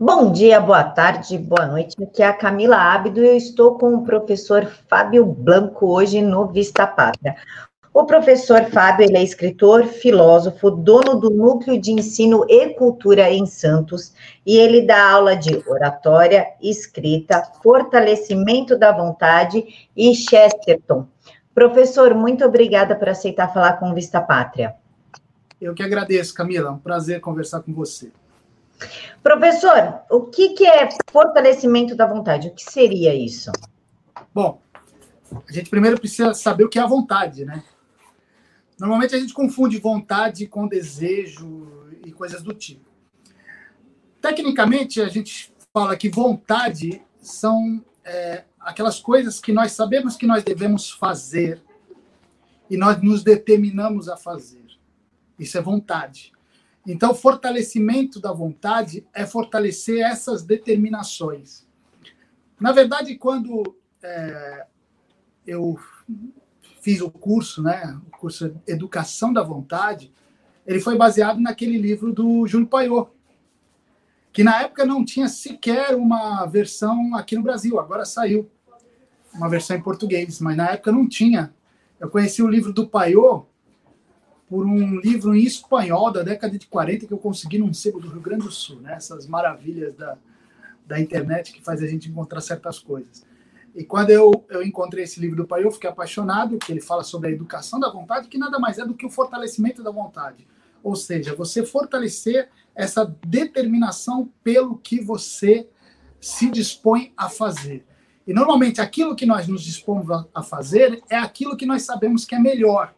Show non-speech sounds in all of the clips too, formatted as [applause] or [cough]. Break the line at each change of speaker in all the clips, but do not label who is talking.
Bom dia, boa tarde, boa noite. Aqui é a Camila Ábido e eu estou com o professor Fábio Blanco hoje no Vista Pátria. O professor Fábio ele é escritor, filósofo, dono do Núcleo de Ensino e Cultura em Santos e ele dá aula de oratória, escrita, fortalecimento da vontade e Chesterton. Professor, muito obrigada por aceitar falar com o Vista Pátria.
Eu que agradeço, Camila. É um prazer conversar com você.
Professor, o que, que é fortalecimento da vontade? O que seria isso?
Bom, a gente primeiro precisa saber o que é a vontade, né? Normalmente a gente confunde vontade com desejo e coisas do tipo. Tecnicamente, a gente fala que vontade são é, aquelas coisas que nós sabemos que nós devemos fazer e nós nos determinamos a fazer. Isso é vontade. Então, fortalecimento da vontade é fortalecer essas determinações. Na verdade, quando é, eu fiz o curso, né, o curso Educação da Vontade, ele foi baseado naquele livro do Júlio Paiô, que na época não tinha sequer uma versão aqui no Brasil, agora saiu uma versão em português, mas na época não tinha. Eu conheci o livro do Paiô por um livro em espanhol da década de 40 que eu consegui num sebo do Rio Grande do Sul, né? Essas maravilhas da, da internet que faz a gente encontrar certas coisas. E quando eu, eu encontrei esse livro do pai, eu fiquei apaixonado, que ele fala sobre a educação da vontade, que nada mais é do que o fortalecimento da vontade. Ou seja, você fortalecer essa determinação pelo que você se dispõe a fazer. E normalmente aquilo que nós nos dispomos a fazer é aquilo que nós sabemos que é melhor.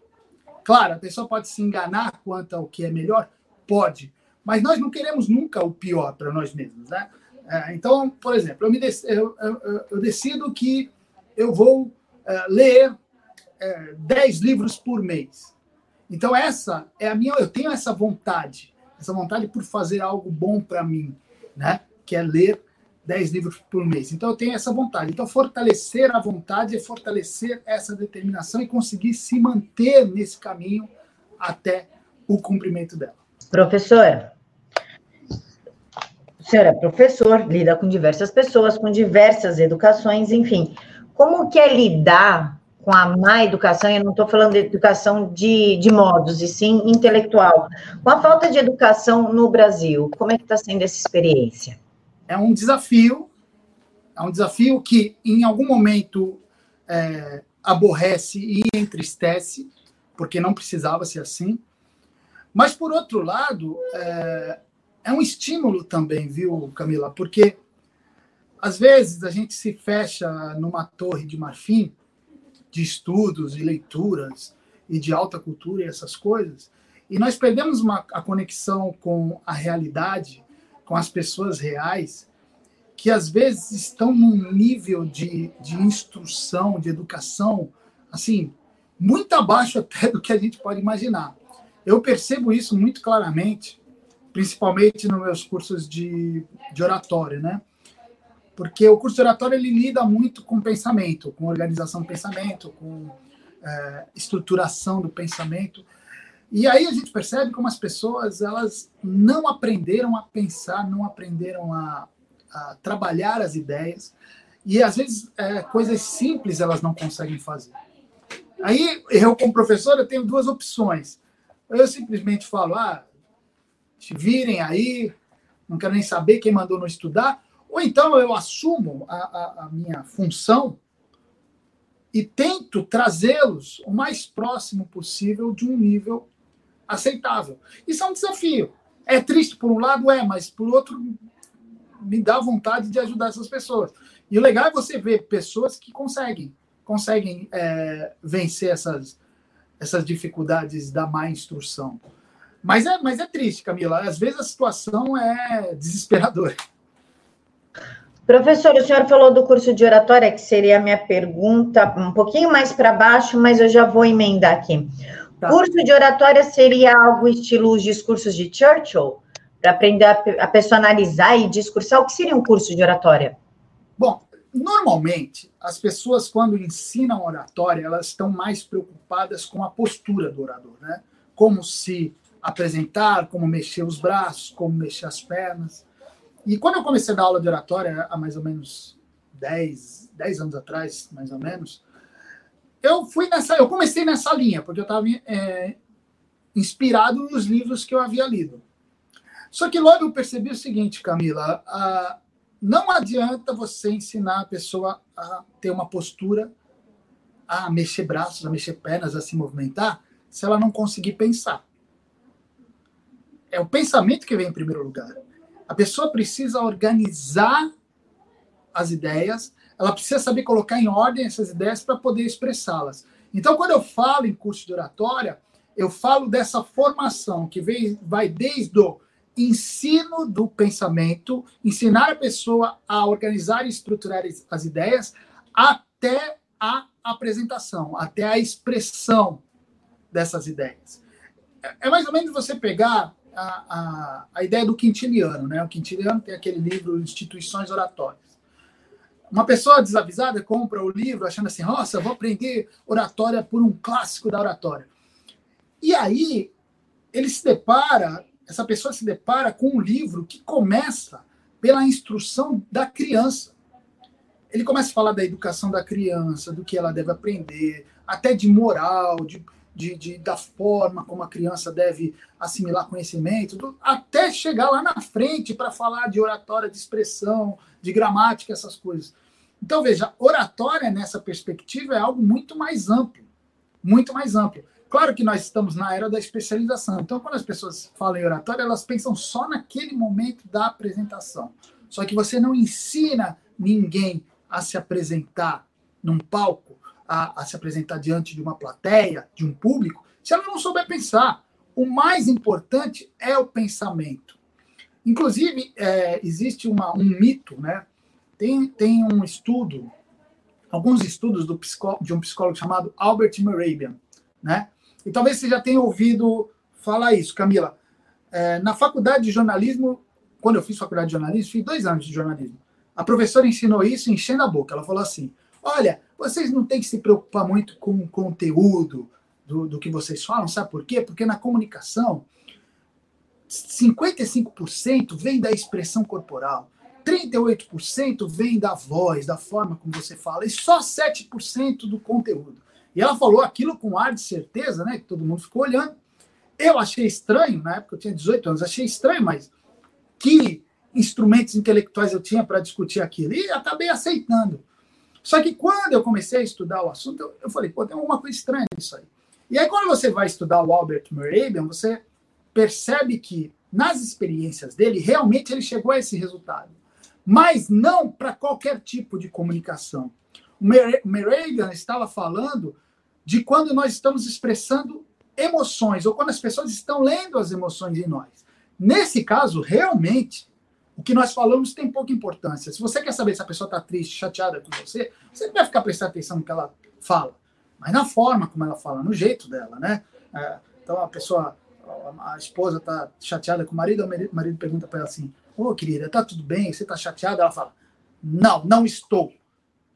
Claro, a pessoa pode se enganar quanto ao que é melhor? Pode. Mas nós não queremos nunca o pior para nós mesmos, né? É, então, por exemplo, eu, dec eu, eu, eu decido que eu vou é, ler é, 10 livros por mês. Então, essa é a minha. Eu tenho essa vontade, essa vontade por fazer algo bom para mim, né? Que é ler 10 livros por mês. Então, eu tenho essa vontade. Então, fortalecer a vontade é fortalecer essa determinação e conseguir se manter nesse caminho até o cumprimento dela.
Professor, o senhor é professor, lida com diversas pessoas, com diversas educações, enfim. Como que é lidar com a má educação, eu não estou falando de educação de, de modos, e sim intelectual, com a falta de educação no Brasil, como é que está sendo essa experiência?
É um desafio, é um desafio que em algum momento é, aborrece e entristece, porque não precisava ser assim. Mas, por outro lado, é, é um estímulo também, viu, Camila? Porque às vezes a gente se fecha numa torre de marfim de estudos e leituras e de alta cultura e essas coisas, e nós perdemos uma, a conexão com a realidade com as pessoas reais, que às vezes estão num nível de, de instrução, de educação, assim, muito abaixo até do que a gente pode imaginar. Eu percebo isso muito claramente, principalmente nos meus cursos de, de oratória, né? Porque o curso de oratória ele lida muito com pensamento, com organização do pensamento, com é, estruturação do pensamento. E aí a gente percebe como as pessoas elas não aprenderam a pensar, não aprenderam a, a trabalhar as ideias e às vezes é, coisas simples elas não conseguem fazer. Aí eu como professor eu tenho duas opções. Eu simplesmente falo, ah, te virem aí, não quero nem saber quem mandou não estudar, ou então eu assumo a, a, a minha função e tento trazê-los o mais próximo possível de um nível aceitável. Isso é um desafio. É triste por um lado, é, mas por outro, me dá vontade de ajudar essas pessoas. E o legal é você ver pessoas que conseguem, conseguem é, vencer essas, essas dificuldades da má instrução. Mas é, mas é triste, Camila. Às vezes a situação é desesperadora.
Professor, o senhor falou do curso de oratória, que seria a minha pergunta, um pouquinho mais para baixo, mas eu já vou emendar aqui. Tá. Curso de oratória seria algo estilo os discursos de Churchill? Para aprender a, a personalizar e discursar? O que seria um curso de oratória?
Bom, normalmente, as pessoas, quando ensinam oratória, elas estão mais preocupadas com a postura do orador, né? Como se apresentar, como mexer os braços, como mexer as pernas. E quando eu comecei a dar aula de oratória, há mais ou menos 10, 10 anos atrás, mais ou menos, eu fui nessa, eu comecei nessa linha, porque eu estava é, inspirado nos livros que eu havia lido. Só que logo eu percebi o seguinte, Camila, a, não adianta você ensinar a pessoa a ter uma postura, a mexer braços, a mexer pernas, a se movimentar, se ela não conseguir pensar. É o pensamento que vem em primeiro lugar. A pessoa precisa organizar as ideias, ela precisa saber colocar em ordem essas ideias para poder expressá-las. Então, quando eu falo em curso de oratória, eu falo dessa formação que vem, vai desde o ensino do pensamento, ensinar a pessoa a organizar e estruturar as ideias, até a apresentação, até a expressão dessas ideias. É, é mais ou menos você pegar a, a, a ideia do quintiliano, né? O quintiliano tem aquele livro Instituições Oratórias. Uma pessoa desavisada compra o livro achando assim, nossa, vou aprender oratória por um clássico da oratória. E aí ele se depara essa pessoa se depara com um livro que começa pela instrução da criança. Ele começa a falar da educação da criança, do que ela deve aprender, até de moral, de, de, de da forma como a criança deve assimilar conhecimento, do, até chegar lá na frente para falar de oratória, de expressão, de gramática, essas coisas. Então, veja, oratória nessa perspectiva é algo muito mais amplo, muito mais amplo. Claro que nós estamos na era da especialização. Então, quando as pessoas falam em oratória, elas pensam só naquele momento da apresentação. Só que você não ensina ninguém a se apresentar num palco, a, a se apresentar diante de uma plateia, de um público, se ela não souber pensar. O mais importante é o pensamento. Inclusive, é, existe uma, um mito, né? Tem, tem um estudo, alguns estudos do de um psicólogo chamado Albert Mehrabian, né? E talvez você já tenha ouvido falar isso, Camila. É, na faculdade de jornalismo, quando eu fiz faculdade de jornalismo, fiz dois anos de jornalismo. A professora ensinou isso enchendo a boca. Ela falou assim: olha, vocês não têm que se preocupar muito com o conteúdo do, do que vocês falam, sabe por quê? Porque na comunicação, 55% vem da expressão corporal, 38% vem da voz, da forma como você fala, e só 7% do conteúdo. E ela falou aquilo com ar de certeza, né? Que todo mundo ficou olhando. Eu achei estranho, na época eu tinha 18 anos, achei estranho, mas que instrumentos intelectuais eu tinha para discutir aquilo? E acabei aceitando. Só que quando eu comecei a estudar o assunto, eu, eu falei, pô, tem alguma coisa estranha nisso aí. E aí, quando você vai estudar o Albert Mehrabian, você percebe que nas experiências dele, realmente ele chegou a esse resultado. Mas não para qualquer tipo de comunicação. O Mehrabian estava falando de quando nós estamos expressando emoções, ou quando as pessoas estão lendo as emoções em nós. Nesse caso, realmente, o que nós falamos tem pouca importância. Se você quer saber se a pessoa está triste, chateada com você, você não vai ficar prestando atenção no que ela fala, mas na forma como ela fala, no jeito dela, né? É, então a pessoa, a esposa está chateada com o marido, o marido pergunta para ela assim: Ô oh, querida, tá tudo bem? Você está chateada? Ela fala: Não, não estou.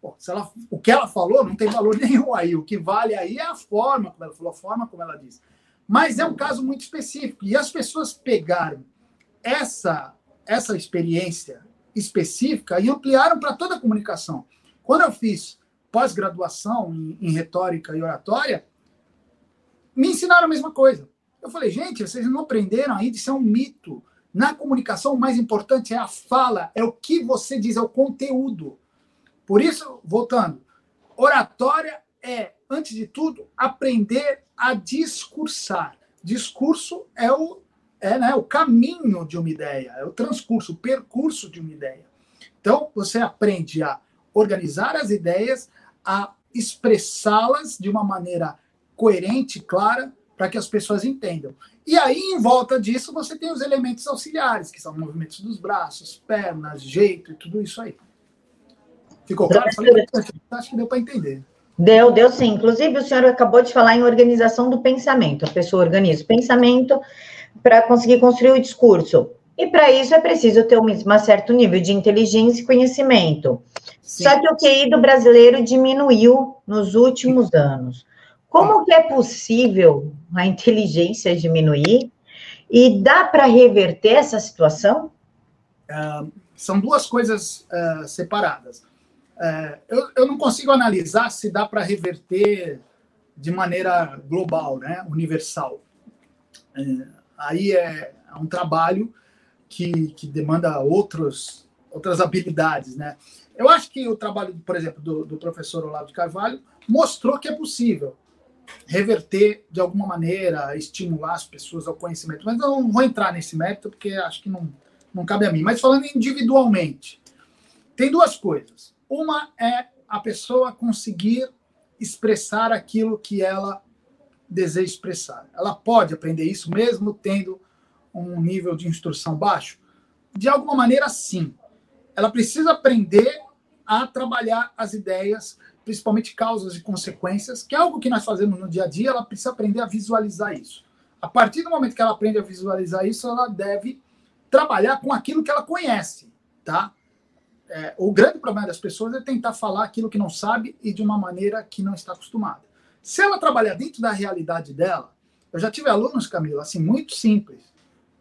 Pô, se ela, o que ela falou não tem valor [laughs] nenhum aí. O que vale aí é a forma como ela falou, a forma como ela disse. Mas é um caso muito específico. E as pessoas pegaram essa, essa experiência específica e ampliaram para toda a comunicação. Quando eu fiz pós-graduação em, em retórica e oratória, me ensinaram a mesma coisa. Eu falei, gente, vocês não aprenderam aí de ser um mito. Na comunicação, o mais importante é a fala, é o que você diz, é o conteúdo. Por isso, voltando, oratória é, antes de tudo, aprender a discursar. Discurso é o, é, né, o caminho de uma ideia, é o transcurso, o percurso de uma ideia. Então, você aprende a organizar as ideias, a expressá-las de uma maneira coerente, clara, para que as pessoas entendam. E aí, em volta disso, você tem os elementos auxiliares, que são movimentos dos braços, pernas, jeito e tudo isso aí. Ficou claro? Acho que deu para entender.
Deu, deu sim. Inclusive, o senhor acabou de falar em organização do pensamento. A pessoa organiza o pensamento para conseguir construir o discurso. E para isso é preciso ter um certo nível de inteligência e conhecimento. Sim. Só que o QI do brasileiro diminuiu nos últimos anos. Como que é possível a inteligência diminuir? E dá para reverter essa situação?
Uh, são duas coisas uh, separadas. Uh, eu, eu não consigo analisar se dá para reverter de maneira global, né, universal. aí é, é, um trabalho que, que demanda outros, outras habilidades. Né? Eu acho que o trabalho, por exemplo, do, do professor Olavo de Carvalho mostrou que é possível reverter de alguma maneira, estimular as pessoas ao conhecimento. Mas eu não vou entrar nesse mérito porque acho que não, não cabe a mim. Mas falando individualmente, tem duas coisas. Uma é a pessoa conseguir expressar aquilo que ela deseja expressar. Ela pode aprender isso mesmo tendo um nível de instrução baixo? De alguma maneira, sim. Ela precisa aprender a trabalhar as ideias principalmente causas e consequências, que é algo que nós fazemos no dia a dia, ela precisa aprender a visualizar isso. A partir do momento que ela aprende a visualizar isso, ela deve trabalhar com aquilo que ela conhece, tá? É, o grande problema das pessoas é tentar falar aquilo que não sabe e de uma maneira que não está acostumada. Se ela trabalhar dentro da realidade dela, eu já tive alunos, Camila, assim, muito simples,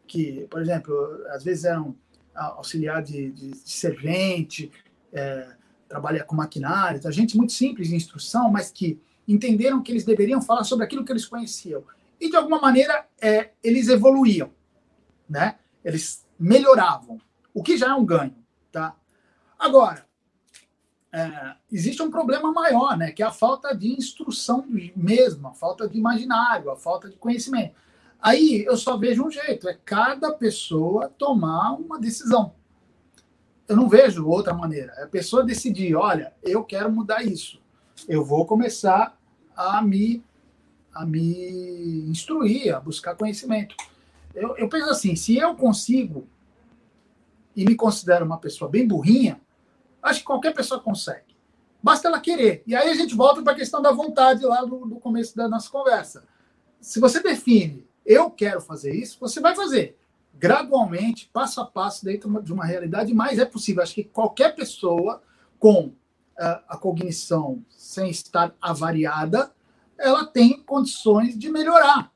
que, por exemplo, às vezes eram auxiliar de, de, de servente, é, trabalha com maquinário, tá? gente muito simples de instrução, mas que entenderam que eles deveriam falar sobre aquilo que eles conheciam. E, de alguma maneira, é, eles evoluíam, né? Eles melhoravam, o que já é um ganho, tá? Agora, é, existe um problema maior, né? Que é a falta de instrução mesmo, a falta de imaginário, a falta de conhecimento. Aí eu só vejo um jeito, é cada pessoa tomar uma decisão eu não vejo outra maneira. É a pessoa decidir, olha, eu quero mudar isso. Eu vou começar a me, a me instruir, a buscar conhecimento. Eu, eu penso assim, se eu consigo e me considero uma pessoa bem burrinha, acho que qualquer pessoa consegue. Basta ela querer. E aí a gente volta para a questão da vontade lá do começo da nossa conversa. Se você define, eu quero fazer isso, você vai fazer gradualmente, passo a passo, dentro de uma realidade, mas é possível. Acho que qualquer pessoa com uh, a cognição sem estar avariada, ela tem condições de melhorar.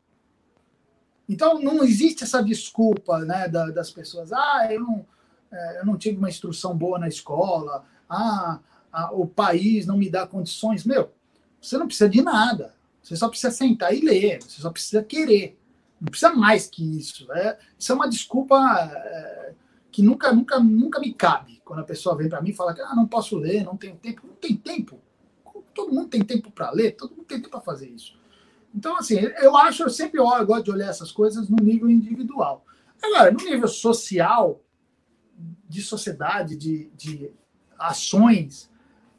Então, não existe essa desculpa né, da, das pessoas. Ah, eu não, é, eu não tive uma instrução boa na escola. Ah, a, o país não me dá condições. Meu, você não precisa de nada. Você só precisa sentar e ler. Você só precisa querer. Não precisa mais que isso. É, isso é uma desculpa é, que nunca, nunca, nunca me cabe. Quando a pessoa vem para mim e fala que ah, não posso ler, não tenho tempo. Não tem tempo. Todo mundo tem tempo para ler, todo mundo tem tempo para fazer isso. Então, assim, eu acho, eu sempre olho, eu gosto de olhar essas coisas no nível individual. Agora, no nível social, de sociedade, de, de ações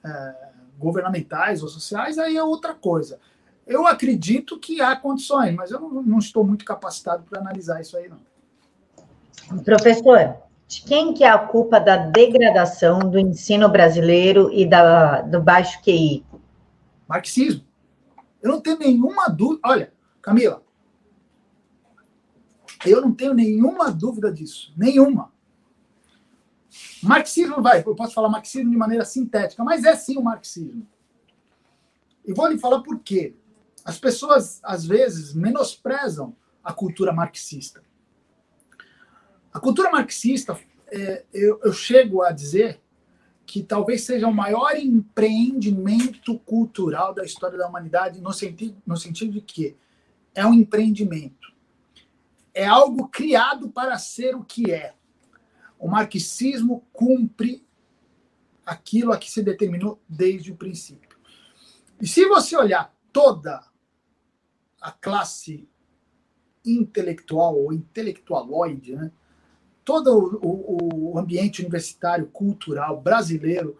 é, governamentais ou sociais, aí é outra coisa. Eu acredito que há condições, mas eu não, não estou muito capacitado para analisar isso aí, não.
Professor, de quem que é a culpa da degradação do ensino brasileiro e da, do baixo QI?
Marxismo. Eu não tenho nenhuma dúvida. Olha, Camila, eu não tenho nenhuma dúvida disso. Nenhuma. Marxismo, vai, eu posso falar marxismo de maneira sintética, mas é sim o marxismo. E vou lhe falar por quê. As pessoas, às vezes, menosprezam a cultura marxista. A cultura marxista, é, eu, eu chego a dizer que talvez seja o maior empreendimento cultural da história da humanidade, no sentido, no sentido de que é um empreendimento. É algo criado para ser o que é. O marxismo cumpre aquilo a que se determinou desde o princípio. E se você olhar toda a classe intelectual ou intelectualoide, né? todo o, o, ambiente universitário, cultural brasileiro,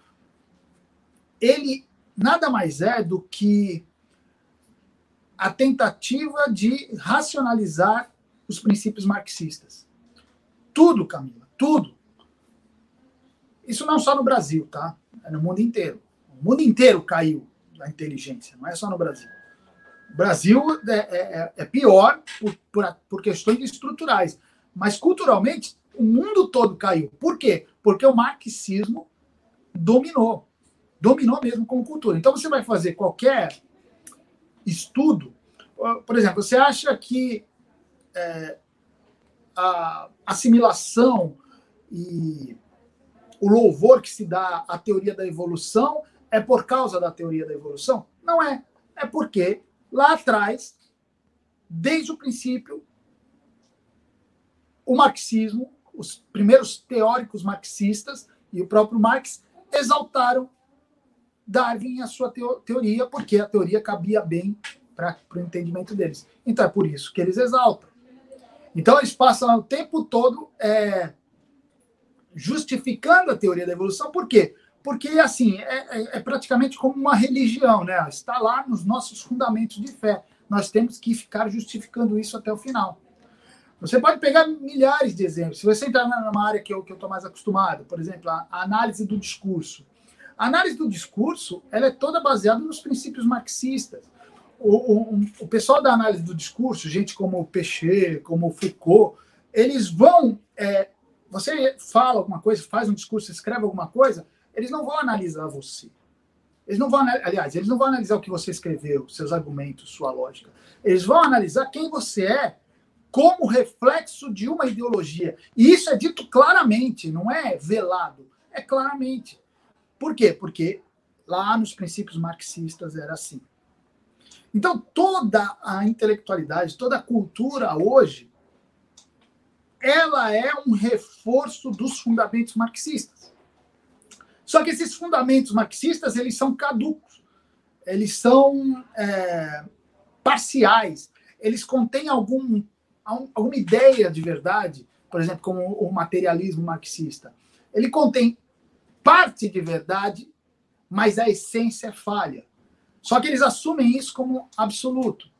ele nada mais é do que a tentativa de racionalizar os princípios marxistas. Tudo, Camila, tudo. Isso não só no Brasil, tá? É no mundo inteiro. O mundo inteiro caiu da inteligência, não é só no Brasil. O Brasil é, é, é, é pior por, por, por, questões estruturais, mas culturalmente o mundo todo caiu. Por quê? Porque o marxismo dominou. Dominou mesmo como cultura. Então você vai fazer qualquer estudo, por exemplo, você acha que é, a assimilação e o louvor que se dá à teoria da evolução é por causa da teoria da evolução? Não é. É porque lá atrás, desde o princípio, o marxismo, os primeiros teóricos marxistas e o próprio Marx exaltaram Darwin e a sua teoria, porque a teoria cabia bem para o entendimento deles. Então é por isso que eles exaltam. Então eles passam o tempo todo é, justificando a teoria da evolução, por quê? Porque, assim, é, é, é, praticamente como uma religião, né? Está lá nos nossos fundamentos de fé. Nós temos que ficar justificando isso até o final. Você pode pegar milhares de exemplos. Se você entrar numa área que eu estou mais acostumado, por exemplo, a, análise do discurso. A análise do discurso ela é toda baseada nos princípios marxistas. O, o, o pessoal da análise do discurso, gente como Pechet, como Foucault, eles vão é, você fala alguma coisa, faz um discurso, escreve alguma coisa, eles não vão analisar você. Eles não vão, aliás, eles não vão analisar o que você escreveu, seus argumentos, sua lógica. Eles vão analisar quem você é como reflexo de uma ideologia. E isso é dito claramente, não é velado, é claramente. Por quê? Porque lá nos princípios marxistas era assim. Então, toda a intelectualidade, toda a cultura hoje ela é um reforço dos fundamentos marxistas. Só que esses fundamentos marxistas eles são caducos, eles são é, parciais, eles contêm algum, alguma ideia de verdade, por exemplo, como o materialismo marxista. Ele contém parte de verdade, mas a essência é falha. Só que eles assumem isso como absoluto,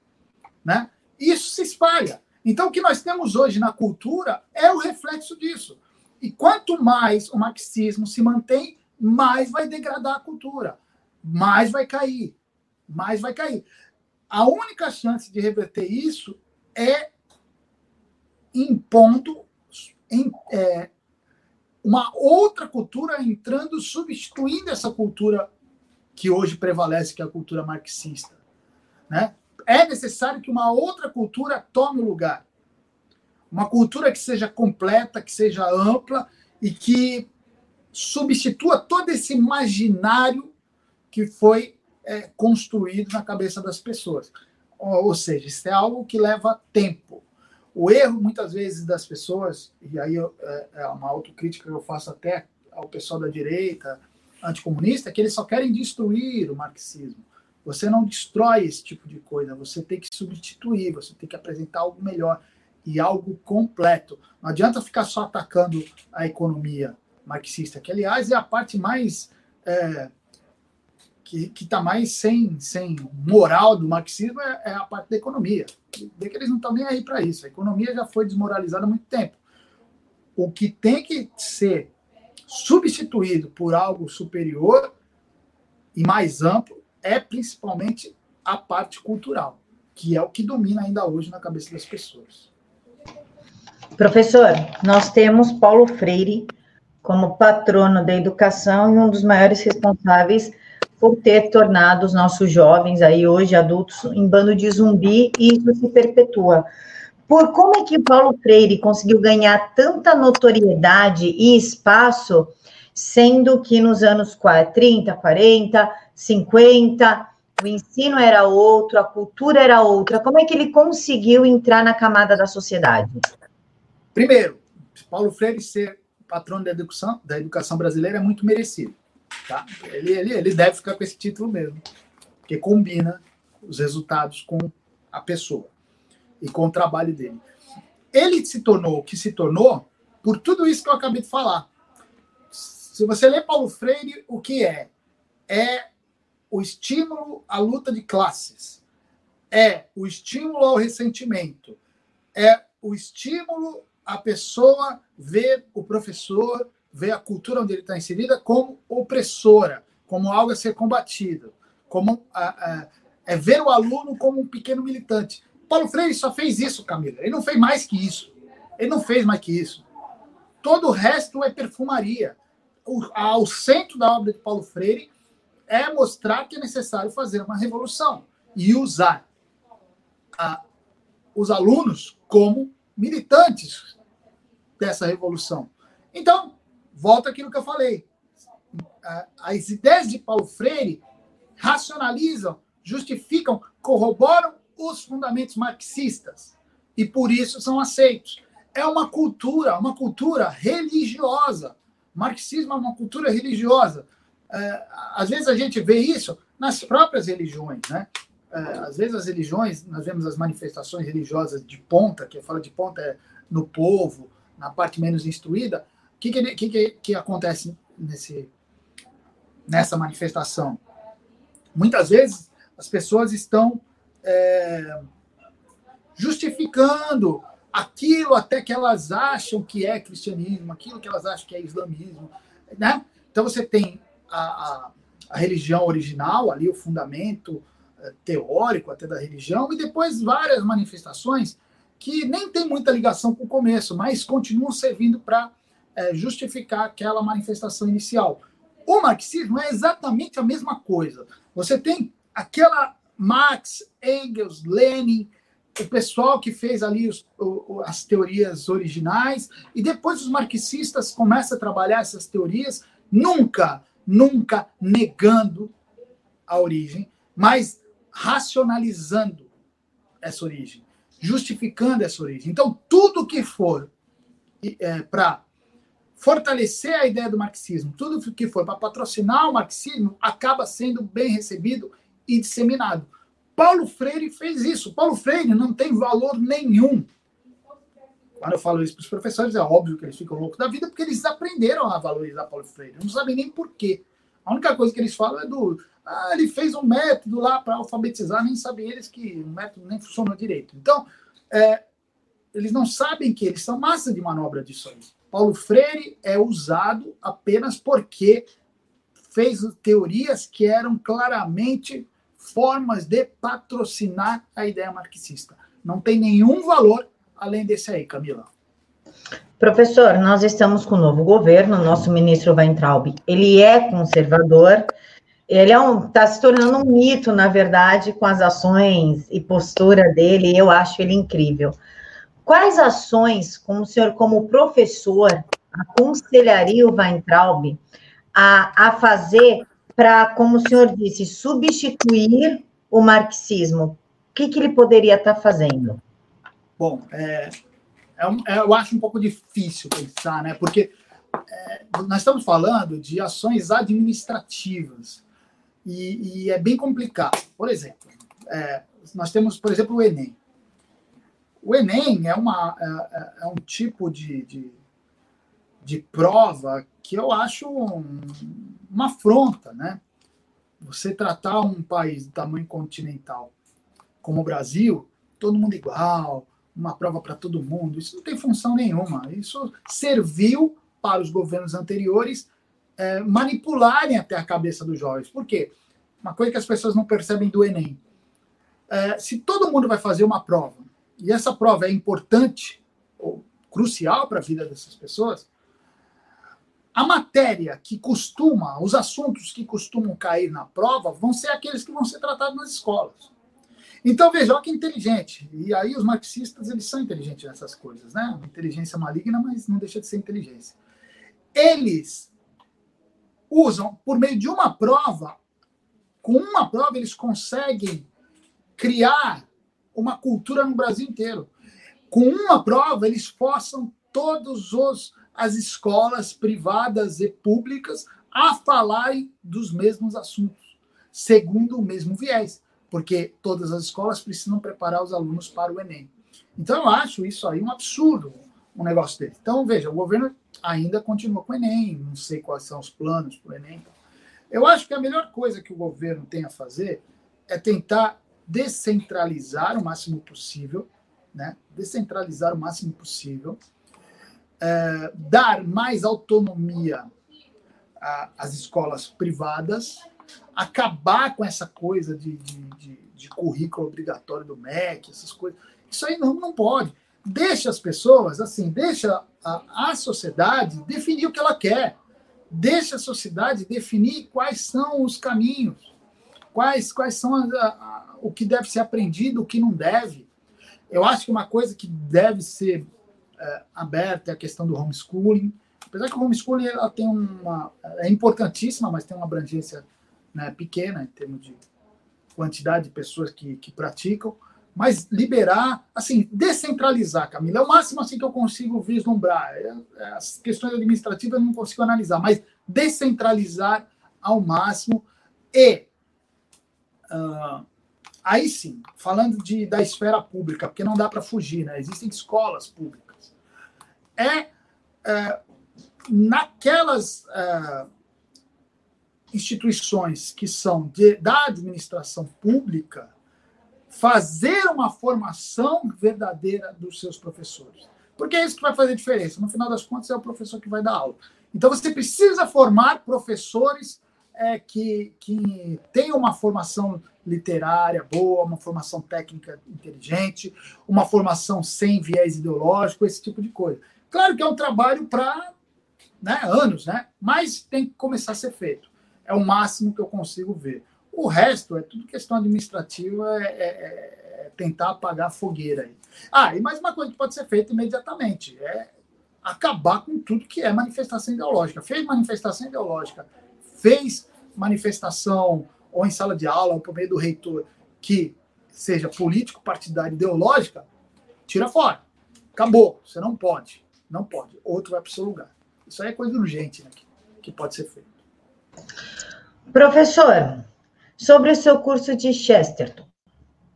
né? Isso se espalha. Então, o que nós temos hoje na cultura é o reflexo disso. E quanto mais o marxismo se mantém, mais vai degradar a cultura, mais vai cair, mais vai cair. A única chance de reverter isso é impondo em, é, uma outra cultura entrando, substituindo essa cultura que hoje prevalece, que é a cultura marxista. Né? é necessário que uma outra cultura tome lugar. Uma cultura que seja completa, que seja ampla e que substitua todo esse imaginário que foi é, construído na cabeça das pessoas. Ou, ou seja, isso é algo que leva tempo. O erro, muitas vezes, das pessoas, e aí eu, é, é uma autocrítica que eu faço até ao pessoal da direita anticomunista, é que eles só querem destruir o marxismo. Você não destrói esse tipo de coisa, você tem que substituir, você tem que apresentar algo melhor e algo completo. Não adianta ficar só atacando a economia marxista, que aliás é a parte mais é, que está mais sem, sem moral do marxismo é, é, a parte da economia. Vê que eles não estão nem aí para isso. A economia já foi desmoralizada há muito tempo. O que tem que ser substituído por algo superior e mais amplo é principalmente a parte cultural, que é o que domina ainda hoje na cabeça das pessoas.
Professor, nós temos Paulo Freire como patrono da educação e um dos maiores responsáveis por ter tornado os nossos jovens, aí hoje adultos, em bando de zumbi, e isso se perpetua. Por como é que Paulo Freire conseguiu ganhar tanta notoriedade e espaço, sendo que nos anos 30, 40, 50, o ensino era outro, a cultura era outra. Como é que ele conseguiu entrar na camada da sociedade?
Primeiro, Paulo Freire ser patrono da educação, da educação brasileira é muito merecido. Tá? Ele, ele, ele deve ficar com esse título mesmo, porque combina os resultados com a pessoa e com o trabalho dele. Ele se tornou o que se tornou por tudo isso que eu acabei de falar. Se você ler Paulo Freire, o que é? É o estímulo à luta de classes, é o estímulo ao ressentimento, é o estímulo à pessoa ver o professor, ver a cultura onde ele está inserida como opressora, como algo a ser combatido, como a, a, é ver o aluno como um pequeno militante. Paulo Freire só fez isso, Camila. Ele não fez mais que isso. Ele não fez mais que isso. Todo o resto é perfumaria. O, ao centro da obra de Paulo Freire é mostrar que é necessário fazer uma revolução e usar a, os alunos como militantes dessa revolução. Então, volta aquilo que eu falei. As ideias de Paulo Freire racionalizam, justificam, corroboram os fundamentos marxistas e por isso são aceitos. É uma cultura, uma cultura religiosa. Marxismo é uma cultura religiosa. É, às vezes a gente vê isso nas próprias religiões, né? É, às vezes as religiões, nós vemos as manifestações religiosas de ponta, que eu falo de ponta é no povo, na parte menos instruída. O que, que, que, que acontece nesse, nessa manifestação? Muitas vezes as pessoas estão é, justificando aquilo até que elas acham que é cristianismo, aquilo que elas acham que é islamismo, né? Então você tem a, a, a religião original ali, o fundamento é, teórico até da religião, e depois várias manifestações que nem tem muita ligação com o começo, mas continuam servindo para é, justificar aquela manifestação inicial. O marxismo é exatamente a mesma coisa. Você tem aquela Marx, Engels, Lenin, o pessoal que fez ali os, o, as teorias originais, e depois os marxistas começam a trabalhar essas teorias, nunca, nunca negando a origem, mas racionalizando essa origem, justificando essa origem. Então, tudo que for é, para fortalecer a ideia do marxismo, tudo que for para patrocinar o marxismo, acaba sendo bem recebido e disseminado. Paulo Freire fez isso. Paulo Freire não tem valor nenhum. Quando eu falo isso para os professores, é óbvio que eles ficam loucos da vida, porque eles aprenderam a valorizar Paulo Freire. Não sabem nem por quê. A única coisa que eles falam é do. Ah, ele fez um método lá para alfabetizar, nem sabem eles que o método nem funcionou direito. Então, é, eles não sabem que eles são massa de manobra disso aí. Paulo Freire é usado apenas porque fez teorias que eram claramente formas de patrocinar a ideia marxista. Não tem nenhum valor além desse aí, Camila.
Professor, nós estamos com o novo governo, nosso ministro Weintraub, ele é conservador, ele é um, está se tornando um mito, na verdade, com as ações e postura dele, eu acho ele incrível. Quais ações, como o senhor, como professor, aconselharia o Weintraub a, a fazer para, como o senhor disse, substituir o marxismo? O que, que ele poderia estar tá fazendo?
Bom, é, é, é, eu acho um pouco difícil pensar, né? Porque é, nós estamos falando de ações administrativas e, e é bem complicado. Por exemplo, é, nós temos, por exemplo, o Enem. O Enem é, uma, é, é, é um tipo de, de, de prova que eu acho um, uma afronta, né? Você tratar um país do tamanho continental como o Brasil, todo mundo igual, uma prova para todo mundo, isso não tem função nenhuma. Isso serviu para os governos anteriores é, manipularem até a cabeça dos jovens. Por quê? Uma coisa que as pessoas não percebem do Enem. É, se todo mundo vai fazer uma prova, e essa prova é importante ou crucial para a vida dessas pessoas, a matéria que costuma, os assuntos que costumam cair na prova vão ser aqueles que vão ser tratados nas escolas. Então veja, olha que inteligente. E aí os marxistas, eles são inteligentes nessas coisas, né? Inteligência maligna, mas não deixa de ser inteligência. Eles usam, por meio de uma prova, com uma prova eles conseguem criar uma cultura no Brasil inteiro. Com uma prova eles forçam todos os as escolas privadas e públicas a falarem dos mesmos assuntos, segundo o mesmo viés, porque todas as escolas precisam preparar os alunos para o Enem. Então, eu acho isso aí um absurdo, um negócio dele. Então, veja, o governo ainda continua com o Enem, não sei quais são os planos para o Enem. Eu acho que a melhor coisa que o governo tem a fazer é tentar descentralizar o máximo possível, né? descentralizar o máximo possível, é, dar mais autonomia às escolas privadas, acabar com essa coisa de, de, de, de, currículo obrigatório do MEC, essas coisas. Isso aí não, não pode. Deixa as pessoas, assim, deixa a, a sociedade definir o que ela quer. Deixa a sociedade definir quais são os caminhos, quais, quais são a, a, o que deve ser aprendido, o que não deve. Eu acho que uma coisa que deve ser é, aberta é a questão do homeschooling. apesar que a homeschooling ela tem uma é importantíssima, mas tem uma abrangência né, pequena em termos de quantidade de pessoas que, que praticam, mas liberar, assim, descentralizar, Camila, é o máximo assim que eu consigo vislumbrar. É, é, as questões administrativas eu não consigo analisar, mas descentralizar ao máximo e uh, aí sim, falando de, da esfera pública, porque não dá para fugir, né? Existem escolas públicas. É, é naquelas é, instituições que são de, da administração pública, fazer uma formação verdadeira dos seus professores. Porque é isso que vai fazer diferença. No final das contas, é o professor que vai dar aula. Então, você precisa formar professores é, que, que tenham uma formação literária boa, uma formação técnica inteligente, uma formação sem viés ideológico, esse tipo de coisa. Claro que é um trabalho para né, anos, né? mas tem que começar a ser feito. É o máximo que eu consigo ver. O resto é tudo questão administrativa, é, é, é tentar apagar a fogueira aí. Ah, e mais uma coisa que pode ser feita imediatamente é acabar com tudo que é manifestação ideológica. Fez manifestação ideológica, fez manifestação ou em sala de aula, ou por meio do reitor, que seja político, partidário, ideológica, tira fora. Acabou. Você não pode. Não pode. Outro vai para o seu lugar. Isso aí é coisa urgente né, que, que pode ser feito.
Professor, sobre o seu curso de Chesterton.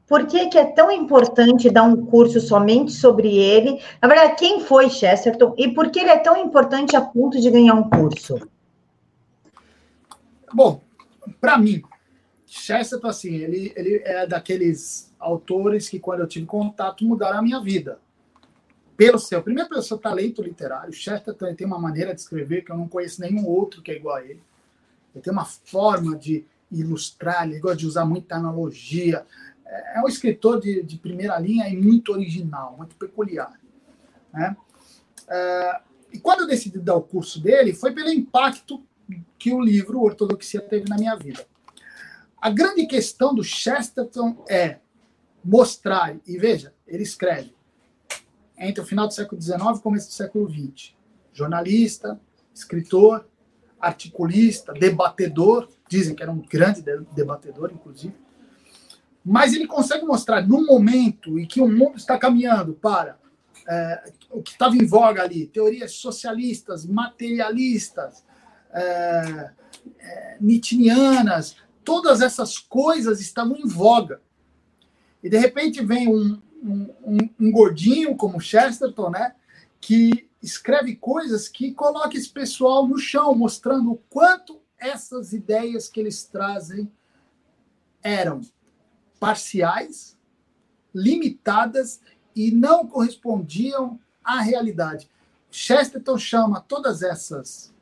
Por que, que é tão importante dar um curso somente sobre ele? Na verdade, quem foi Chesterton e por que ele é tão importante a ponto de ganhar um curso?
Bom, para mim, Chesterton, assim, ele, ele é daqueles autores que, quando eu tive contato, mudaram a minha vida. Pelo seu, primeiro pelo seu talento literário, Chesterton tem uma maneira de escrever que eu não conheço nenhum outro que é igual a ele. Ele tem uma forma de ilustrar, ele gosta de usar muita analogia. É, é um escritor de, de primeira linha e muito original, muito peculiar. Né? É, e quando eu decidi dar o curso dele, foi pelo impacto que o livro Ortodoxia teve na minha vida. A grande questão do Chesterton é mostrar, e veja, ele escreve entre o final do século XIX e começo do século XX. Jornalista, escritor, articulista, debatedor, dizem que era um grande debatedor, inclusive. Mas ele consegue mostrar, no momento em que o mundo está caminhando para é, o que estava em voga ali, teorias socialistas, materialistas, é, é, nitinianas, todas essas coisas estavam em voga. E de repente vem um, um, um, um gordinho como Chesterton, né, que escreve coisas que coloca esse pessoal no chão, mostrando o quanto essas ideias que eles trazem eram parciais, limitadas e não correspondiam à realidade. Chesterton chama todas essas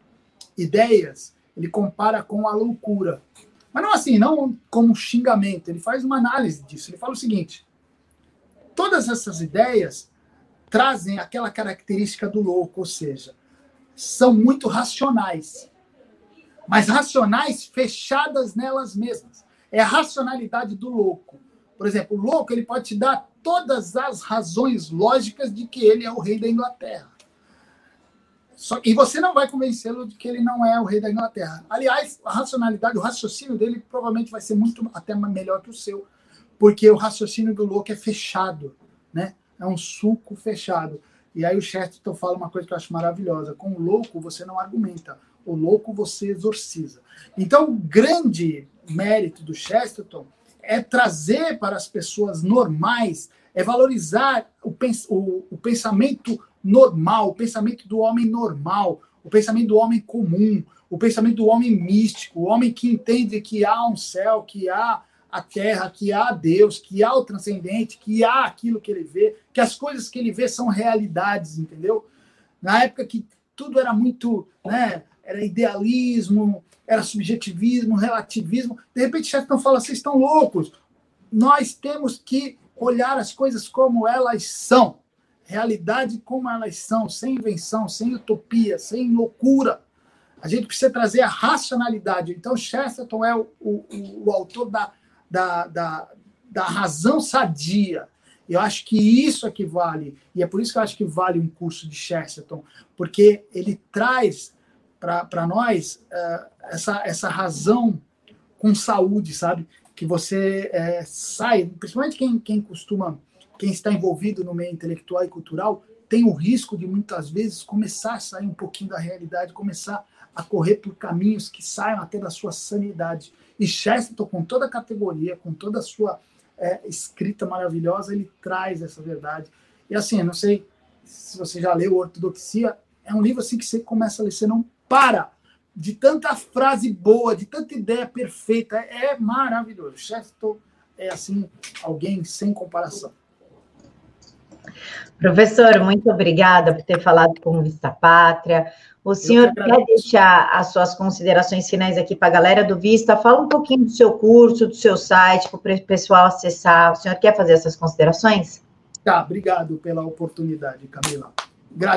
ideias, ele compara com a loucura. Mas não assim, não como xingamento, ele faz uma análise disso. Ele fala o seguinte: todas essas ideias trazem aquela característica do louco, ou seja, são muito racionais, mas racionais fechadas nelas mesmas. É a racionalidade do louco. Por exemplo, o louco ele pode te dar todas as razões lógicas de que ele é o rei da Inglaterra. Só, e você não vai convencê-lo de que ele não é o rei da Inglaterra. Aliás, a racionalidade, o raciocínio dele provavelmente vai ser muito até melhor que o seu, porque o raciocínio do louco é fechado, né? É um suco fechado. E aí o Chesterton fala uma coisa que eu acho maravilhosa: com o louco você não argumenta, o louco você exorciza. Então, o grande mérito do Chesterton é trazer para as pessoas normais, é valorizar o, pens o, o pensamento normal, o pensamento do homem normal, o pensamento do homem comum, o pensamento do homem místico, o homem que entende que há um céu, que há a terra, que há Deus, que há o transcendente, que há aquilo que ele vê, que as coisas que ele vê são realidades, entendeu? Na época que tudo era muito, né, era idealismo, era subjetivismo, relativismo, de repente Chesterton fala, vocês estão loucos, nós temos que olhar as coisas como elas são realidade como elas são, sem invenção, sem utopia, sem loucura. A gente precisa trazer a racionalidade. Então, Chesterton é o, o, o autor da, da, da, da razão sadia. Eu acho que isso é que vale, e é por isso que eu acho que vale um curso de Chesterton, porque ele traz para nós uh, essa, essa razão com saúde, sabe? Que você é, sai, principalmente quem, quem costuma, quem está envolvido no meio intelectual e cultural, tem o risco de muitas vezes começar a sair um pouquinho da realidade, começar a correr por caminhos que saiam até da sua sanidade. E Chesterton, com toda a categoria, com toda a sua é, escrita maravilhosa, ele traz essa verdade. E assim, eu não sei se você já leu Ortodoxia, é um livro assim que você começa a ler, você não para de tanta frase boa, de tanta ideia perfeita, é, maravilhoso. Chesterton é assim alguém sem comparação.
Professor, muito obrigada por ter falado com Vista Pátria. O senhor que quer deixar as suas considerações finais aqui para a galera do Vista? Fala um pouquinho do seu curso, do seu site, para o pessoal acessar. O senhor quer fazer essas considerações?
Tá, obrigado pela oportunidade, Camila.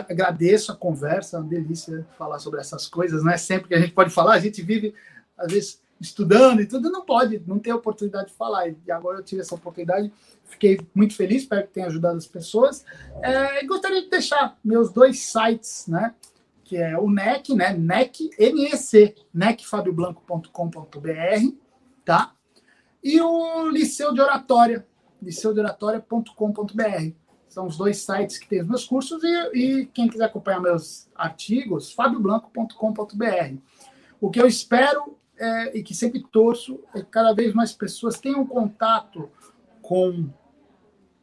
Agradeço a conversa, é uma delícia falar sobre essas coisas, não é sempre que a gente pode falar, a gente vive, às vezes, estudando e tudo, não pode, não tem oportunidade de falar. E agora eu tive essa oportunidade, fiquei muito feliz, espero que tenha ajudado as pessoas. É, gostaria de deixar meus dois sites, né? que é o NEC, né? NEC, NEC, necfabioblanco.com.br, tá? E o Liceu de Oratória, liceudeoratória.com.br. São os dois sites que tem os meus cursos e, e quem quiser acompanhar meus artigos, fabioblanco.com.br. O que eu espero é, e que sempre torço é que cada vez mais pessoas tenham contato com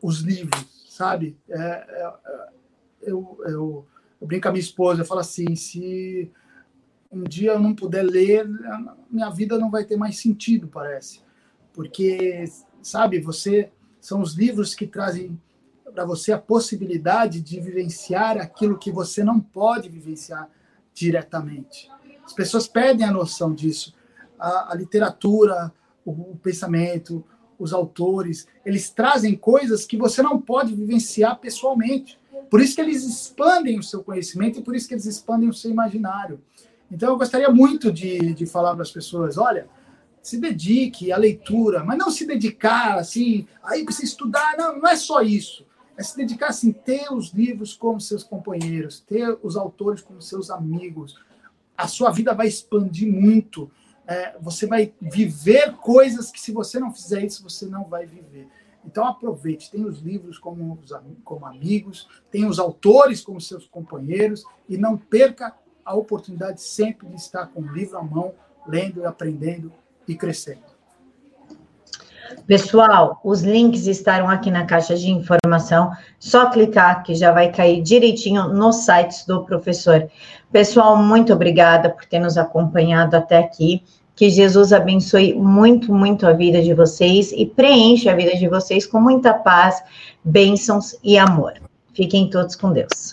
os livros, sabe? É, é, é eu, eu eu brinco com a minha esposa, eu falo assim, se um dia eu não puder ler, minha vida não vai ter mais sentido, parece. Porque, sabe, você são os livros que trazem para você a possibilidade de vivenciar aquilo que você não pode vivenciar diretamente. As pessoas perdem a noção disso. A, a literatura, o, o pensamento, os autores, eles trazem coisas que você não pode vivenciar pessoalmente. Por isso que eles expandem o seu conhecimento e por isso que eles expandem o seu imaginário. Então, eu gostaria muito de, de falar para as pessoas: olha, se dedique à leitura, mas não se dedicar assim, aí precisa estudar, não, não é só isso. É se dedicar assim, ter os livros como seus companheiros, ter os autores como seus amigos. A sua vida vai expandir muito. É, você vai viver coisas que, se você não fizer isso, você não vai viver. Então aproveite, tem os livros como, como amigos, tem os autores como seus companheiros e não perca a oportunidade sempre de estar com o livro à mão, lendo e aprendendo e crescendo.
Pessoal, os links estarão aqui na caixa de informação. Só clicar que já vai cair direitinho nos sites do professor. Pessoal, muito obrigada por ter nos acompanhado até aqui. Que Jesus abençoe muito, muito a vida de vocês e preencha a vida de vocês com muita paz, bênçãos e amor. Fiquem todos com Deus.